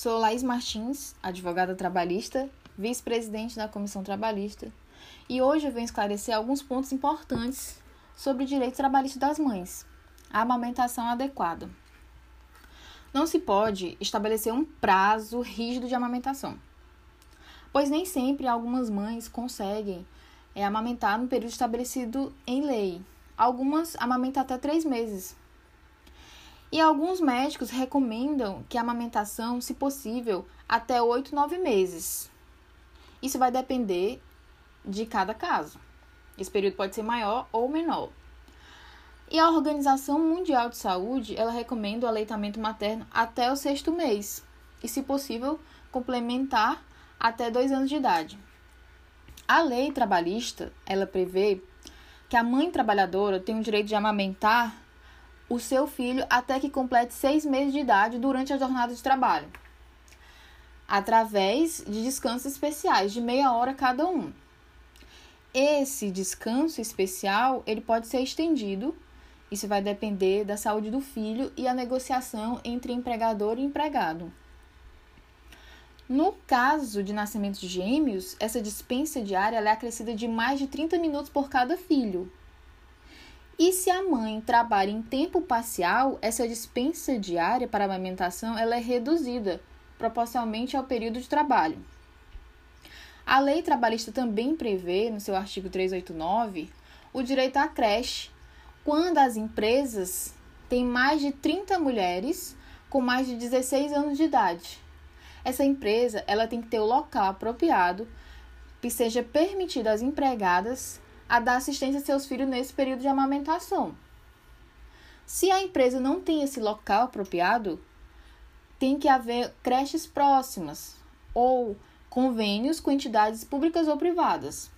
Sou Laís Martins, advogada trabalhista, vice-presidente da Comissão Trabalhista, e hoje eu venho esclarecer alguns pontos importantes sobre o direito trabalhista das mães, a amamentação adequada. Não se pode estabelecer um prazo rígido de amamentação, pois nem sempre algumas mães conseguem é, amamentar no período estabelecido em lei. Algumas amamentam até três meses, e alguns médicos recomendam que a amamentação, se possível, até 8, 9 meses. Isso vai depender de cada caso. Esse período pode ser maior ou menor. E a Organização Mundial de Saúde, ela recomenda o aleitamento materno até o sexto mês. E, se possível, complementar até dois anos de idade. A lei trabalhista, ela prevê que a mãe trabalhadora tem o direito de amamentar o seu filho até que complete seis meses de idade durante a jornada de trabalho, através de descansos especiais de meia hora cada um. Esse descanso especial ele pode ser estendido. Isso vai depender da saúde do filho e a negociação entre empregador e empregado. No caso de nascimento de gêmeos, essa dispensa diária é acrescida de mais de 30 minutos por cada filho, e se a mãe trabalha em tempo parcial, essa dispensa diária para amamentação ela é reduzida proporcionalmente ao período de trabalho. A lei trabalhista também prevê, no seu artigo 389, o direito à creche, quando as empresas têm mais de 30 mulheres com mais de 16 anos de idade. Essa empresa ela tem que ter o local apropriado que seja permitido às empregadas a dar assistência a seus filhos nesse período de amamentação. Se a empresa não tem esse local apropriado, tem que haver creches próximas ou convênios com entidades públicas ou privadas.